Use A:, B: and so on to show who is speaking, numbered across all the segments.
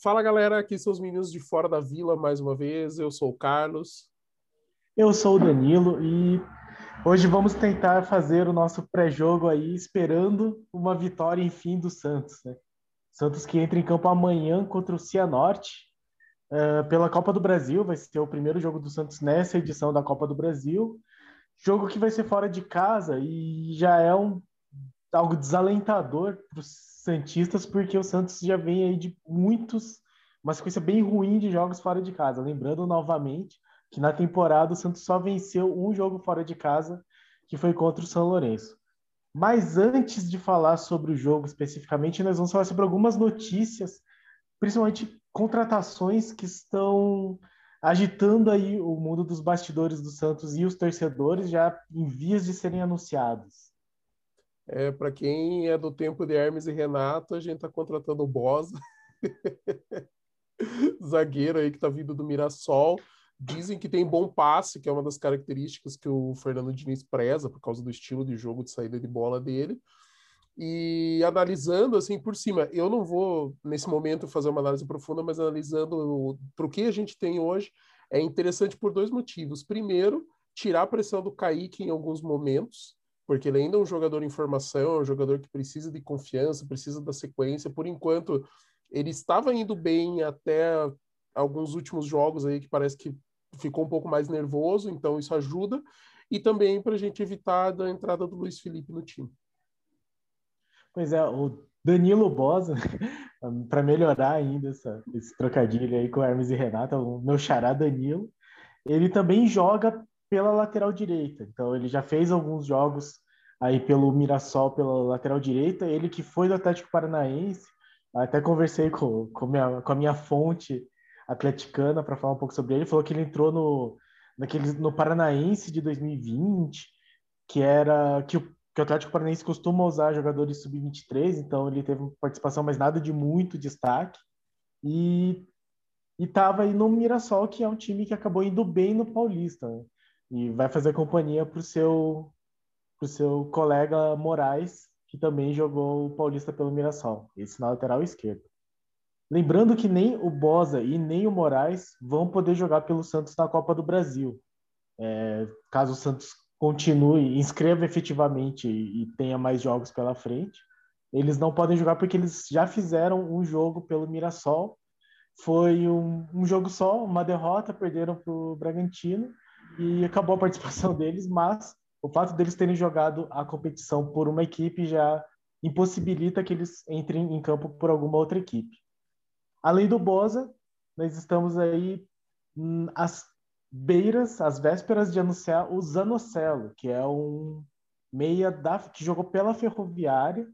A: Fala galera, aqui são os meninos de Fora da Vila mais uma vez. Eu sou o Carlos.
B: Eu sou o Danilo e hoje vamos tentar fazer o nosso pré-jogo aí, esperando uma vitória, enfim, do Santos. Né? Santos que entra em campo amanhã contra o Cianorte uh, pela Copa do Brasil. Vai ser o primeiro jogo do Santos nessa edição da Copa do Brasil. Jogo que vai ser fora de casa e já é um, algo desalentador para os Santistas, porque o Santos já vem aí de muitos, uma sequência bem ruim de jogos fora de casa. Lembrando novamente que na temporada o Santos só venceu um jogo fora de casa, que foi contra o São Lourenço. Mas antes de falar sobre o jogo especificamente, nós vamos falar sobre algumas notícias, principalmente contratações que estão agitando aí o mundo dos bastidores do Santos e os torcedores já em vias de serem anunciados.
A: É, para quem é do tempo de Hermes e Renato, a gente está contratando o Bosa, zagueiro aí que está vindo do Mirassol. Dizem que tem bom passe, que é uma das características que o Fernando Diniz preza por causa do estilo de jogo de saída de bola dele. E analisando assim por cima, eu não vou nesse momento fazer uma análise profunda, mas analisando para o que a gente tem hoje, é interessante por dois motivos. Primeiro, tirar a pressão do Kaique em alguns momentos, porque ele ainda é um jogador em formação, é um jogador que precisa de confiança, precisa da sequência. Por enquanto, ele estava indo bem até alguns últimos jogos aí que parece que ficou um pouco mais nervoso, então isso ajuda. E também para a gente evitar a entrada do Luiz Felipe no time.
B: Pois é, o Danilo Bosa, para melhorar ainda essa, esse trocadilho aí com Hermes e Renata, o meu xará Danilo, ele também joga pela lateral direita. Então ele já fez alguns jogos aí pelo Mirassol pela lateral direita, ele que foi do Atlético Paranaense. Até conversei com, com, minha, com a minha fonte atleticana para falar um pouco sobre ele. Falou que ele entrou no, naquele, no Paranaense de 2020, que era que o, que o Atlético Paranaense costuma usar jogadores sub-23, então ele teve participação, mas nada de muito destaque. E estava aí no Mirassol, que é um time que acabou indo bem no Paulista. Né? E vai fazer companhia para o seu, pro seu colega Moraes, que também jogou o Paulista pelo Mirassol, esse na lateral esquerda. Lembrando que nem o Bosa e nem o Moraes vão poder jogar pelo Santos na Copa do Brasil. É, caso o Santos continue, inscreva efetivamente e, e tenha mais jogos pela frente, eles não podem jogar porque eles já fizeram um jogo pelo Mirassol. Foi um, um jogo só, uma derrota, perderam para o Bragantino e acabou a participação deles, mas o fato deles terem jogado a competição por uma equipe já impossibilita que eles entrem em campo por alguma outra equipe. Além do Boza, nós estamos aí às beiras, às vésperas de anunciar o Zanocelo, que é um meia da, que jogou pela Ferroviária,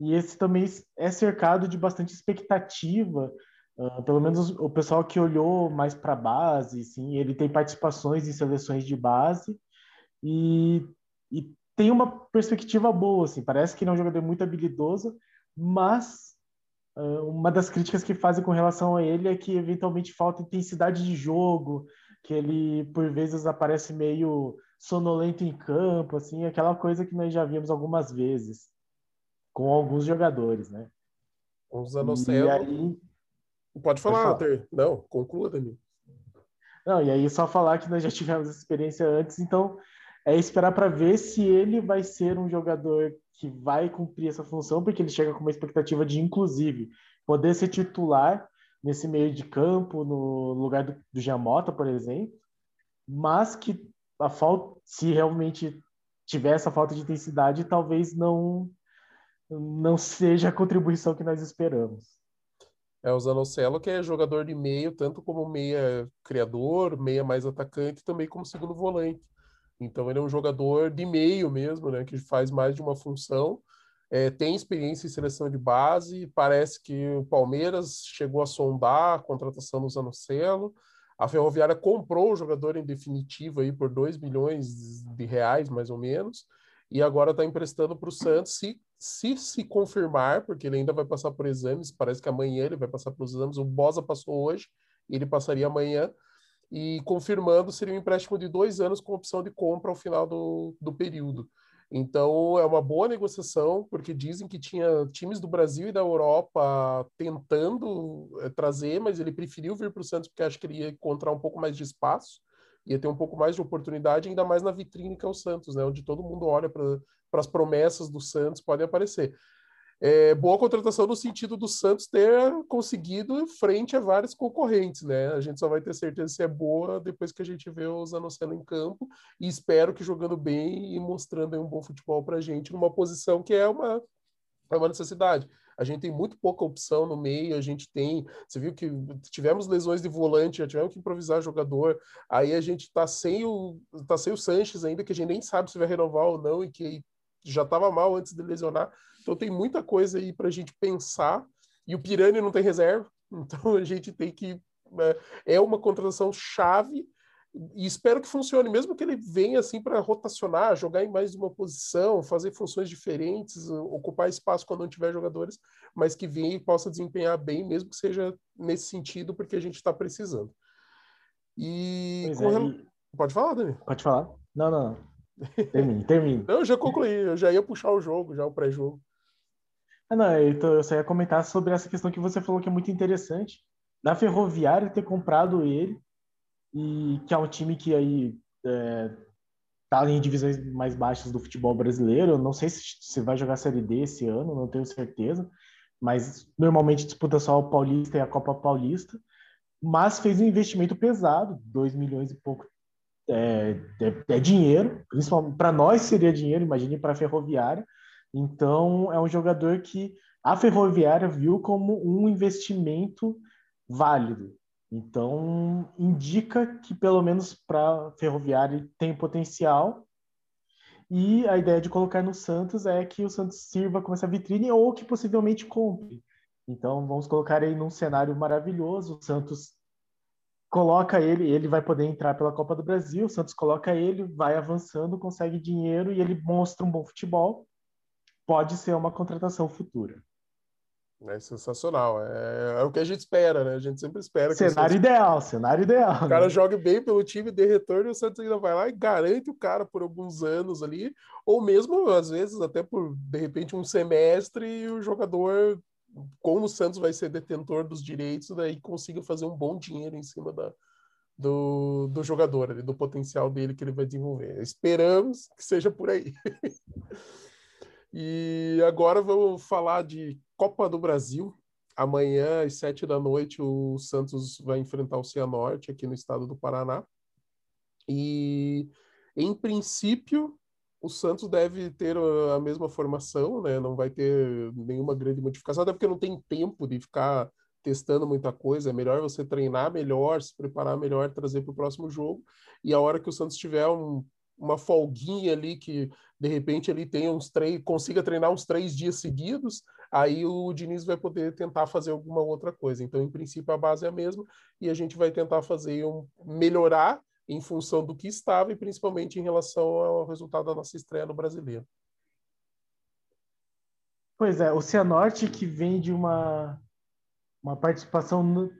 B: e esse também é cercado de bastante expectativa Uh, pelo menos o pessoal que olhou mais para a base, sim, ele tem participações em seleções de base e, e tem uma perspectiva boa, assim, parece que ele é um jogador muito habilidoso, mas uh, uma das críticas que fazem com relação a ele é que eventualmente falta intensidade de jogo, que ele por vezes aparece meio sonolento em campo, assim, aquela coisa que nós já vimos algumas vezes com alguns jogadores, né?
A: Uns anos e aí Pode falar, Pode falar. Não, conclua, Danilo.
B: Não, e aí só falar que nós já tivemos essa experiência antes, então é esperar para ver se ele vai ser um jogador que vai cumprir essa função, porque ele chega com uma expectativa de, inclusive, poder ser titular nesse meio de campo, no lugar do, do Giamota, por exemplo, mas que a falta, se realmente tiver essa falta de intensidade, talvez não não seja a contribuição que nós esperamos.
A: É o Zanocelo, que é jogador de meio, tanto como meia criador, meia mais atacante, também como segundo volante. Então ele é um jogador de meio mesmo, né, que faz mais de uma função. É, tem experiência em seleção de base, parece que o Palmeiras chegou a sondar a contratação do Zanocelo. A Ferroviária comprou o jogador em definitivo aí por 2 milhões de reais, mais ou menos, e agora está emprestando para o Santos. Se se se confirmar, porque ele ainda vai passar por exames, parece que amanhã ele vai passar por exames, o Bosa passou hoje, ele passaria amanhã, e confirmando seria um empréstimo de dois anos com opção de compra ao final do, do período. Então é uma boa negociação, porque dizem que tinha times do Brasil e da Europa tentando é, trazer, mas ele preferiu vir para o Santos porque acho que ele ia encontrar um pouco mais de espaço, ia ter um pouco mais de oportunidade, ainda mais na vitrine que é o Santos, né? Onde todo mundo olha para as promessas do Santos podem aparecer é, boa contratação no sentido do Santos ter conseguido frente a vários concorrentes, né? A gente só vai ter certeza se é boa depois que a gente vê o Zanocelo em campo e espero que jogando bem e mostrando um bom futebol para a gente numa posição que é uma, é uma necessidade. A gente tem muito pouca opção no meio, a gente tem. Você viu que tivemos lesões de volante, já tivemos que improvisar jogador. Aí a gente tá sem o tá sem o Sanches ainda, que a gente nem sabe se vai renovar ou não, e que já estava mal antes de lesionar. Então tem muita coisa aí para a gente pensar. E o Pirani não tem reserva, então a gente tem que. É, é uma contratação chave e espero que funcione, mesmo que ele venha assim para rotacionar, jogar em mais de uma posição, fazer funções diferentes, ocupar espaço quando não tiver jogadores, mas que venha e possa desempenhar bem, mesmo que seja nesse sentido, porque a gente está precisando. E,
B: é,
A: pode falar, Dani?
B: Pode falar. Não, não. Termine, termine.
A: não, eu já concluí, eu já ia puxar o jogo, já o pré-jogo.
B: Ah, não, então eu só ia comentar sobre essa questão que você falou que é muito interessante. Da Ferroviária ter comprado ele, e que é um time que aí é, tá em divisões mais baixas do futebol brasileiro. Eu não sei se, se vai jogar Série D esse ano, não tenho certeza, mas normalmente disputa só o Paulista e a Copa Paulista. Mas fez um investimento pesado, 2 milhões e pouco é, é, é dinheiro, principalmente para nós seria dinheiro, imagine para a Ferroviária. Então, é um jogador que a Ferroviária viu como um investimento válido. Então, indica que, pelo menos para Ferroviária, tem potencial. E a ideia de colocar no Santos é que o Santos sirva como essa vitrine ou que possivelmente compre. Então, vamos colocar aí num cenário maravilhoso. O Santos coloca ele, ele vai poder entrar pela Copa do Brasil. O Santos coloca ele, vai avançando, consegue dinheiro e ele mostra um bom futebol pode ser uma contratação futura.
A: É sensacional. É, é, o que a gente espera, né? A gente sempre espera.
B: Cenário Santos... ideal, cenário ideal.
A: O cara né? jogue bem pelo time, de retorno, e o Santos ainda vai lá e garante o cara por alguns anos ali, ou mesmo, às vezes, até por, de repente, um semestre, e o jogador, como o Santos vai ser detentor dos direitos, daí consiga fazer um bom dinheiro em cima da, do, do jogador, ali, do potencial dele que ele vai desenvolver. Esperamos que seja por aí. E agora vamos falar de Copa do Brasil. Amanhã, às sete da noite, o Santos vai enfrentar o Cianorte aqui no estado do Paraná. E, em princípio, o Santos deve ter a mesma formação, né? Não vai ter nenhuma grande modificação, até porque não tem tempo de ficar testando muita coisa. É melhor você treinar melhor, se preparar melhor, trazer para o próximo jogo. E a hora que o Santos tiver um uma folguinha ali que de repente ele tenha uns três, consiga treinar uns três dias seguidos, aí o Diniz vai poder tentar fazer alguma outra coisa. Então, em princípio, a base é a mesma e a gente vai tentar fazer um melhorar em função do que estava e principalmente em relação ao resultado da nossa estreia no Brasileiro.
B: Pois é, o Cianorte que vem de uma uma participação no,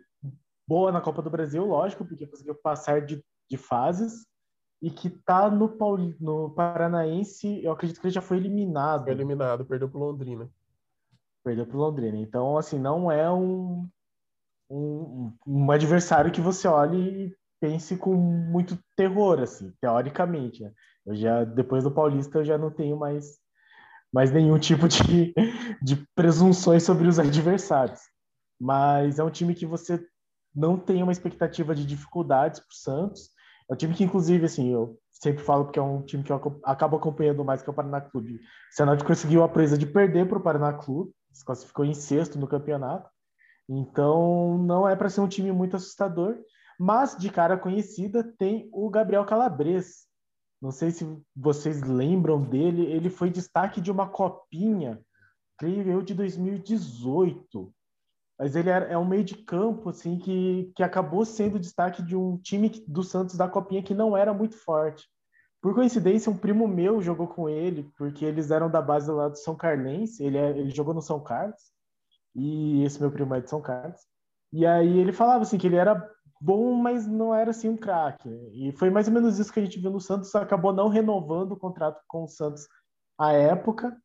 B: boa na Copa do Brasil, lógico, porque conseguiu passar de, de fases, e que tá no, Pauli, no Paranaense, eu acredito que ele já foi eliminado. Foi
A: eliminado, perdeu pro Londrina.
B: Perdeu pro Londrina. Então, assim, não é um, um, um adversário que você olhe e pense com muito terror, assim, teoricamente. Né? Eu já, depois do Paulista, eu já não tenho mais, mais nenhum tipo de, de presunções sobre os adversários. Mas é um time que você não tem uma expectativa de dificuldades para o Santos é um time que, inclusive, assim, eu sempre falo porque é um time que eu acabo acompanhando mais que é o Paraná Clube. O Senado conseguiu a presa de perder para o Paraná Clube, se classificou em sexto no campeonato. Então, não é para ser um time muito assustador, mas de cara conhecida tem o Gabriel Calabres. Não sei se vocês lembram dele, ele foi destaque de uma copinha, creio eu, de 2018 mas ele é, um meio de campo assim que, que acabou sendo destaque de um time do Santos da Copinha que não era muito forte. Por coincidência, um primo meu jogou com ele, porque eles eram da base lá do São Carlense, ele, é, ele jogou no São Carlos, e esse meu primo é de São Carlos. E aí ele falava assim que ele era bom, mas não era assim um craque. E foi mais ou menos isso que a gente viu no Santos, acabou não renovando o contrato com o Santos à época,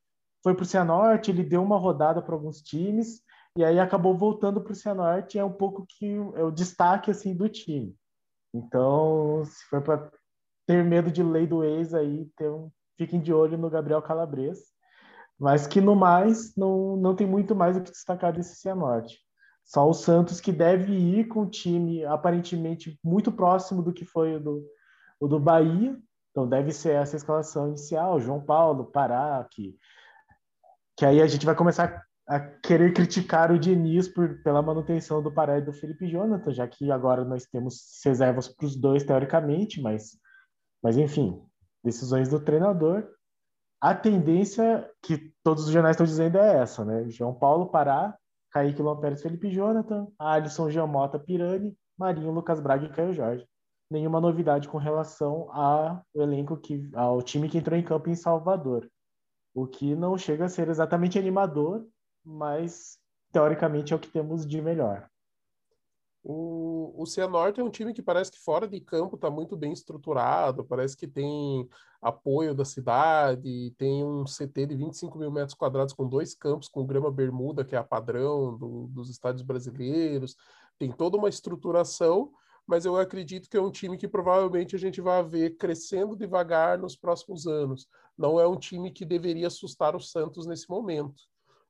B: foi para o Cianorte, ele deu uma rodada para alguns times, e aí acabou voltando para o Cianorte, é um pouco que é o destaque assim do time. Então, se for para ter medo de lei do ex aí, um, fiquem de olho no Gabriel Calabres, mas que no mais não, não tem muito mais o que destacar desse Cianorte. Só o Santos que deve ir com o time aparentemente muito próximo do que foi o do, o do Bahia, então deve ser essa escalação inicial, João Paulo, Pará, que, que aí a gente vai começar a querer criticar o Diniz por, pela manutenção do Pará e do Felipe Jonathan, já que agora nós temos reservas para os dois, teoricamente, mas, mas enfim, decisões do treinador. A tendência que todos os jornais estão dizendo é essa, né? João Paulo, Pará, Kaique Lopes, Felipe Jonathan, Alisson, Giamota, Pirani, Marinho, Lucas Braga e Caio Jorge. Nenhuma novidade com relação ao elenco que, ao time que entrou em campo em Salvador. O que não chega a ser exatamente animador, mas teoricamente é o que temos de melhor.
A: O, o Cianorte é um time que parece que fora de campo está muito bem estruturado, parece que tem apoio da cidade, tem um CT de 25 mil metros quadrados com dois campos com grama bermuda, que é a padrão do, dos estádios brasileiros, tem toda uma estruturação, mas eu acredito que é um time que provavelmente a gente vai ver crescendo devagar nos próximos anos. Não é um time que deveria assustar o Santos nesse momento.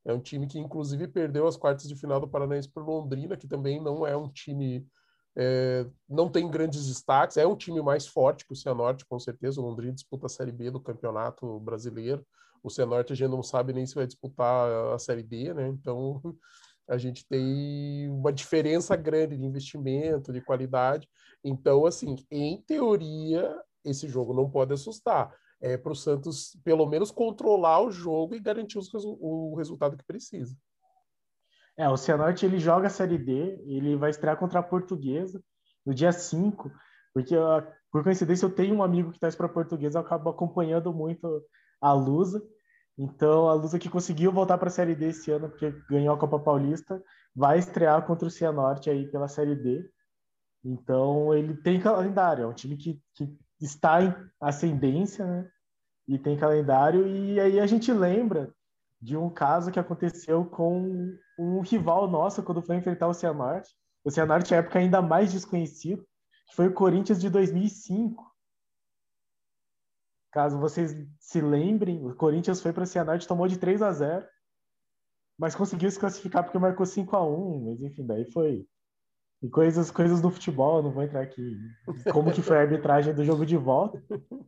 A: É um time que, inclusive, perdeu as quartas de final do Paranaense para Londrina, que também não é um time. É, não tem grandes destaques, é um time mais forte que o Cianorte, com certeza. O Londrina disputa a Série B do Campeonato Brasileiro. O Cianorte a gente não sabe nem se vai disputar a Série D, né? Então a gente tem uma diferença grande de investimento, de qualidade. Então, assim, em teoria, esse jogo não pode assustar é, para o Santos pelo menos controlar o jogo e garantir os, o resultado que precisa.
B: É, o Cianorte ele joga a Série D, ele vai estrear contra a Portuguesa no dia 5, porque por coincidência eu tenho um amigo que está para a Portuguesa, eu acabo acompanhando muito a Lusa. Então, a Lusa que conseguiu voltar para a Série D esse ano, porque ganhou a Copa Paulista, vai estrear contra o Cianorte aí pela Série D. Então, ele tem calendário, é um time que, que está em ascendência, né? E tem calendário, e aí a gente lembra de um caso que aconteceu com um rival nosso quando foi enfrentar o Cianorte. O Cianorte, é época ainda mais desconhecido, que foi o Corinthians de 2005. Caso vocês se lembrem, o Corinthians foi para o Cianorte, tomou de 3 a 0 mas conseguiu se classificar porque marcou 5 a 1 mas enfim, daí foi e coisas, coisas do futebol, não vou entrar aqui como que foi a arbitragem do jogo de volta,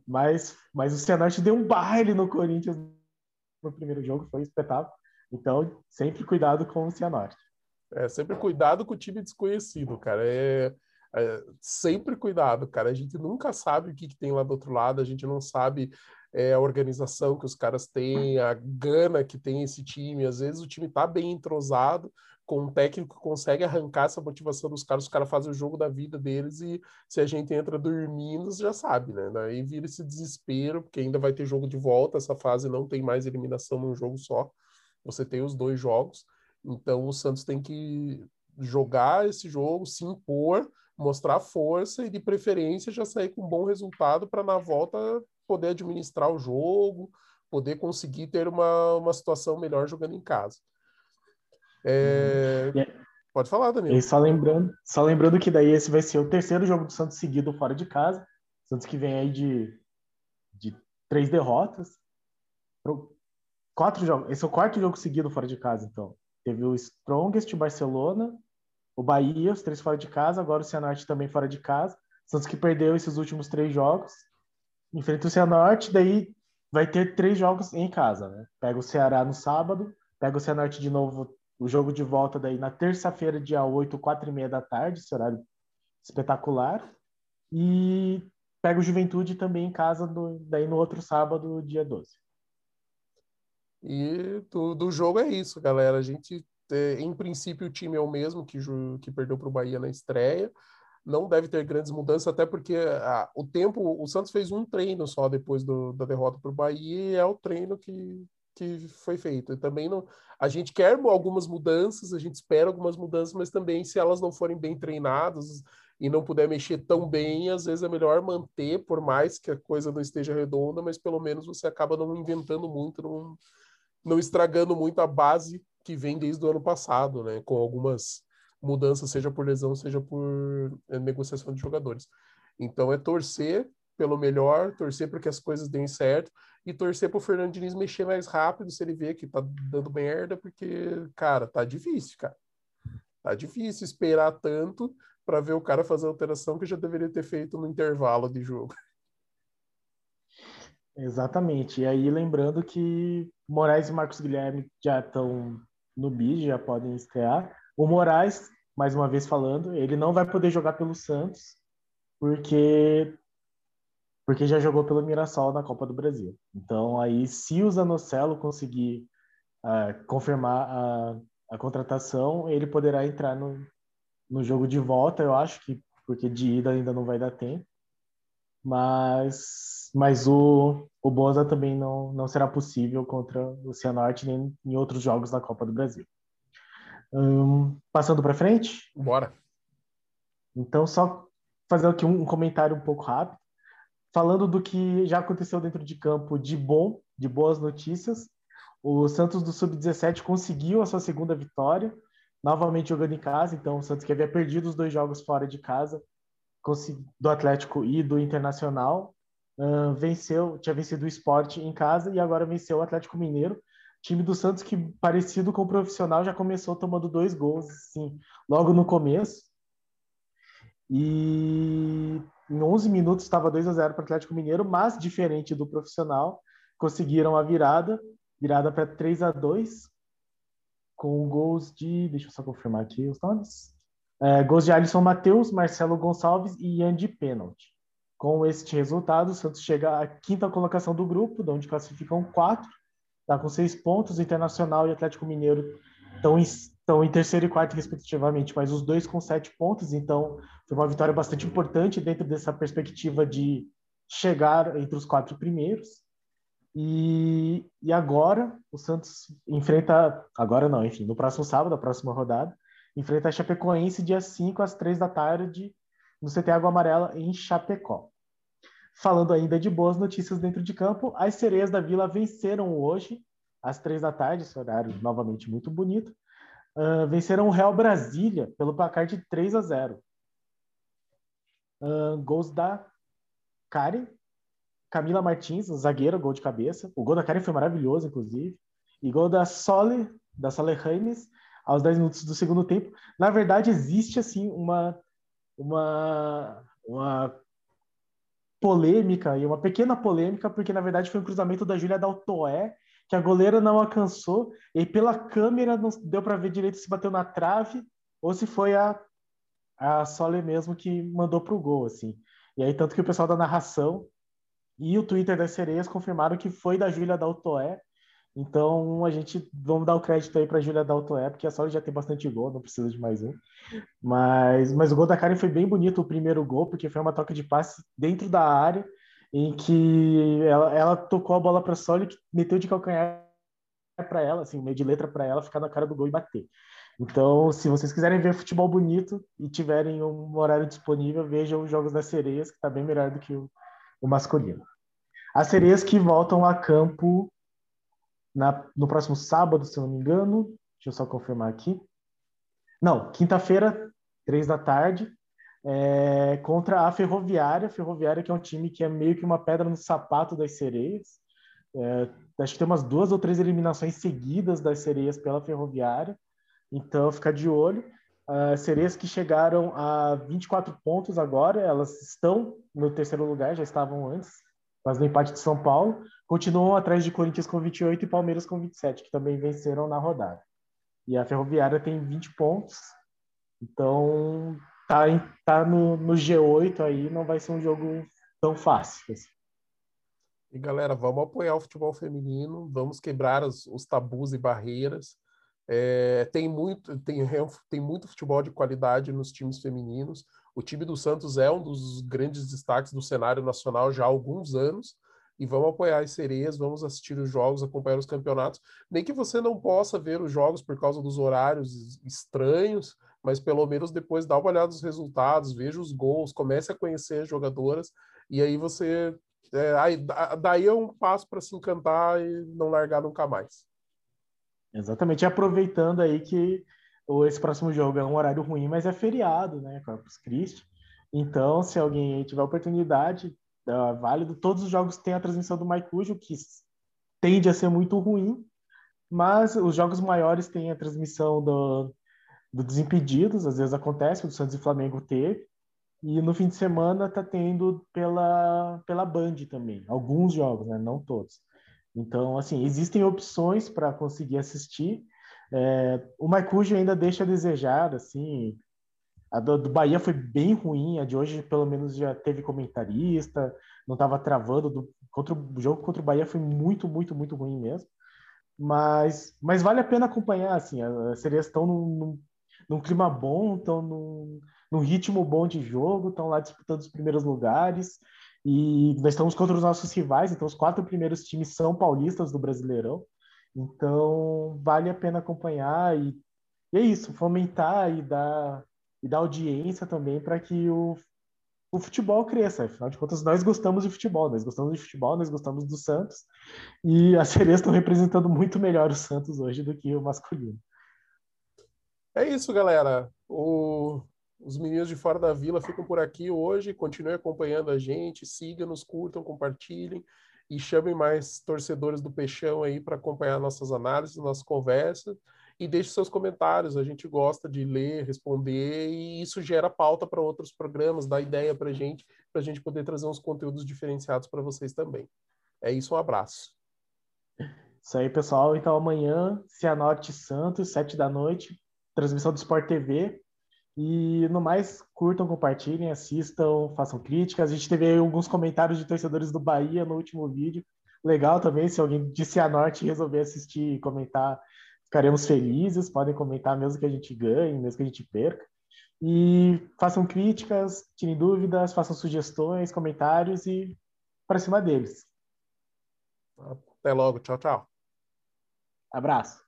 B: mas, mas o Cianorte deu um baile no Corinthians no primeiro jogo, foi espetáculo. Então, sempre cuidado com o Cianorte.
A: É, sempre cuidado com o time desconhecido, cara. É, é, sempre cuidado, cara. A gente nunca sabe o que, que tem lá do outro lado, a gente não sabe é, a organização que os caras têm, a gana que tem esse time. Às vezes o time tá bem entrosado, com um técnico que consegue arrancar essa motivação dos caras, os caras fazem o jogo da vida deles e se a gente entra dormindo, já sabe, né? Daí vira esse desespero, porque ainda vai ter jogo de volta, essa fase não tem mais eliminação num jogo só, você tem os dois jogos, então o Santos tem que jogar esse jogo, se impor, mostrar força e de preferência já sair com um bom resultado para na volta poder administrar o jogo, poder conseguir ter uma, uma situação melhor jogando em casa. É... Pode falar, Danilo.
B: E só lembrando, só lembrando que daí esse vai ser o terceiro jogo do Santos seguido fora de casa. Santos que vem aí de, de três derrotas. Quatro jogos. Esse é o quarto jogo seguido fora de casa, então. Teve o Strongest, Barcelona, o Bahia, os três fora de casa, agora o Cianorte também fora de casa. Santos que perdeu esses últimos três jogos. Enfrenta o Cianorte, daí vai ter três jogos em casa, né? Pega o Ceará no sábado, pega o Cianorte de novo o jogo de volta daí na terça-feira, dia 8, 4 e meia da tarde, esse horário espetacular. E pega o Juventude também em casa, do, daí no outro sábado, dia 12.
A: E do, jogo é isso, galera. A gente, é, em princípio, o time é o mesmo que, que perdeu para o Bahia na estreia. Não deve ter grandes mudanças, até porque ah, o tempo, o Santos fez um treino só depois do, da derrota para o Bahia, e é o treino que que foi feito. Também não, a gente quer algumas mudanças, a gente espera algumas mudanças, mas também se elas não forem bem treinadas e não puder mexer tão bem, às vezes é melhor manter, por mais que a coisa não esteja redonda, mas pelo menos você acaba não inventando muito, não, não estragando muito a base que vem desde o ano passado, né? Com algumas mudanças, seja por lesão, seja por é, negociação de jogadores. Então é torcer pelo melhor, torcer para que as coisas deem certo e torcer para o Fernando Diniz mexer mais rápido se ele vê que tá dando merda, porque, cara, tá difícil, cara. Tá difícil esperar tanto para ver o cara fazer a alteração que já deveria ter feito no intervalo de jogo.
B: Exatamente. E aí, lembrando que Moraes e Marcos Guilherme já estão no BID, já podem estrear. O Moraes, mais uma vez falando, ele não vai poder jogar pelo Santos, porque porque já jogou pelo Mirassol na Copa do Brasil. Então, aí, se o Zanocelo conseguir uh, confirmar a, a contratação, ele poderá entrar no, no jogo de volta, eu acho que porque de ida ainda não vai dar tempo. Mas, mas o, o Boza também não, não será possível contra o Cianorte nem em outros jogos da Copa do Brasil. Hum, passando para frente?
A: Bora.
B: Então, só fazer aqui um comentário um pouco rápido falando do que já aconteceu dentro de campo de bom, de boas notícias. O Santos do Sub-17 conseguiu a sua segunda vitória, novamente jogando em casa. Então, o Santos que havia perdido os dois jogos fora de casa, do Atlético e do Internacional, uh, venceu, tinha vencido o Esporte em casa e agora venceu o Atlético Mineiro. Time do Santos que, parecido com o profissional, já começou tomando dois gols, assim, logo no começo. E em 11 minutos estava 2 a 0 para o Atlético Mineiro, mas diferente do profissional, conseguiram a virada, virada para 3 a 2 com gols de, deixa eu só confirmar aqui os nomes. É, gols de Alisson Matheus, Marcelo Gonçalves e Ian de pênalti. Com este resultado, o Santos chega à quinta colocação do grupo, de onde classificam quatro, está com seis pontos. Internacional e Atlético Mineiro estão em, estão em terceiro e quarto, respectivamente, mas os dois com sete pontos. Então, foi uma vitória bastante importante dentro dessa perspectiva de chegar entre os quatro primeiros. E, e agora o Santos enfrenta, agora não, enfim, no próximo sábado, a próxima rodada, enfrenta a Chapecoense dia 5 às 3 da tarde no CT Água Amarela em Chapecó. Falando ainda de boas notícias dentro de campo, as sereias da Vila venceram hoje às três da tarde, esse horário novamente muito bonito, uh, venceram o Real Brasília pelo placar de 3 a 0. Uh, gols da Karen, Camila Martins, zagueira, gol de cabeça. O gol da Karen foi maravilhoso, inclusive. E gol da Sole, da Sole Reimes, aos 10 minutos do segundo tempo. Na verdade, existe assim uma, uma, uma polêmica, e uma pequena polêmica, porque na verdade foi um cruzamento da Júlia Daltoé, que a goleira não alcançou, e pela câmera não deu para ver direito se bateu na trave ou se foi a a Sole mesmo que mandou pro gol, assim. E aí, tanto que o pessoal da narração e o Twitter das sereias confirmaram que foi da Júlia Daltoé. Então, a gente, vamos dar o crédito aí pra Júlia Daltoé, porque a Sole já tem bastante gol, não precisa de mais um. Mas, mas o gol da Karen foi bem bonito, o primeiro gol, porque foi uma troca de passe dentro da área, em que ela, ela tocou a bola para Sole, que meteu de calcanhar para ela, assim, meio de letra para ela, ficar na cara do gol e bater. Então, se vocês quiserem ver futebol bonito e tiverem um horário disponível, vejam os Jogos das Sereias, que está bem melhor do que o, o, masculino. As sereias que voltam a campo na, no próximo sábado, se não me engano. Deixa eu só confirmar aqui. Não, quinta-feira, três da tarde, é, contra a Ferroviária. Ferroviária que é um time que é meio que uma pedra no sapato das sereias. É, acho que tem umas duas ou três eliminações seguidas das sereias pela Ferroviária. Então, ficar de olho. As sereias que chegaram a 24 pontos agora, elas estão no terceiro lugar, já estavam antes, mas no empate de São Paulo. Continuam atrás de Corinthians com 28 e Palmeiras com 27, que também venceram na rodada. E a Ferroviária tem 20 pontos. Então, tá, em, tá no, no G8 aí, não vai ser um jogo tão fácil. Assim.
A: E galera, vamos apoiar o futebol feminino, vamos quebrar os, os tabus e barreiras. É, tem, muito, tem, tem muito futebol de qualidade nos times femininos. O time do Santos é um dos grandes destaques do cenário nacional já há alguns anos. e vamos apoiar as sereias, vamos assistir os jogos, acompanhar os campeonatos. Nem que você não possa ver os jogos por causa dos horários estranhos, mas pelo menos depois dá uma olhada nos resultados, veja os gols, comece a conhecer as jogadoras, e aí você. É, aí, daí é um passo para se encantar e não largar nunca mais.
B: Exatamente, aproveitando aí que esse próximo jogo é um horário ruim, mas é feriado, né? Corpus Christi. Então, se alguém tiver oportunidade, é válido. Todos os jogos têm a transmissão do Maicujo, que tende a ser muito ruim, mas os jogos maiores têm a transmissão do, do Desimpedidos, às vezes acontece, o Santos e Flamengo teve, e no fim de semana tá tendo pela, pela Band também, alguns jogos, né? não todos. Então, assim, existem opções para conseguir assistir. É, o Maicujo ainda deixa a desejar, assim, a do, do, Bahia foi bem ruim, a de hoje pelo menos já teve comentarista, não estava travando. Do, contra o jogo contra o Bahia foi muito, muito, muito ruim mesmo. Mas, mas vale a pena acompanhar, assim, as sereias estão num, num, num, clima bom, estão num, num ritmo bom de jogo, estão lá disputando os primeiros lugares. E nós estamos contra os nossos rivais, então os quatro primeiros times são paulistas do Brasileirão. Então vale a pena acompanhar e, e é isso, fomentar e dar e dar audiência também para que o, o futebol cresça. Afinal de contas, nós gostamos de futebol, nós gostamos de futebol, nós gostamos do Santos, e as sereias estão representando muito melhor o Santos hoje do que o masculino.
A: É isso, galera. O... Os meninos de fora da vila ficam por aqui hoje. Continuem acompanhando a gente, sigam-nos, curtam, compartilhem e chamem mais torcedores do Peixão aí para acompanhar nossas análises, nossas conversas e deixe seus comentários. A gente gosta de ler, responder, e isso gera pauta para outros programas, dá ideia para a gente, para a gente poder trazer uns conteúdos diferenciados para vocês também. É isso, um abraço.
B: Isso aí, pessoal. Então, amanhã, Cianorte Santos, sete da noite, transmissão do Sport TV. E no mais, curtam, compartilhem, assistam, façam críticas. A gente teve alguns comentários de torcedores do Bahia no último vídeo. Legal também, se alguém de Cianorte resolver assistir e comentar Ficaremos felizes, podem comentar mesmo que a gente ganhe, mesmo que a gente perca. E façam críticas, tirem dúvidas, façam sugestões, comentários e para cima deles.
A: Até logo. Tchau, tchau.
B: Abraço.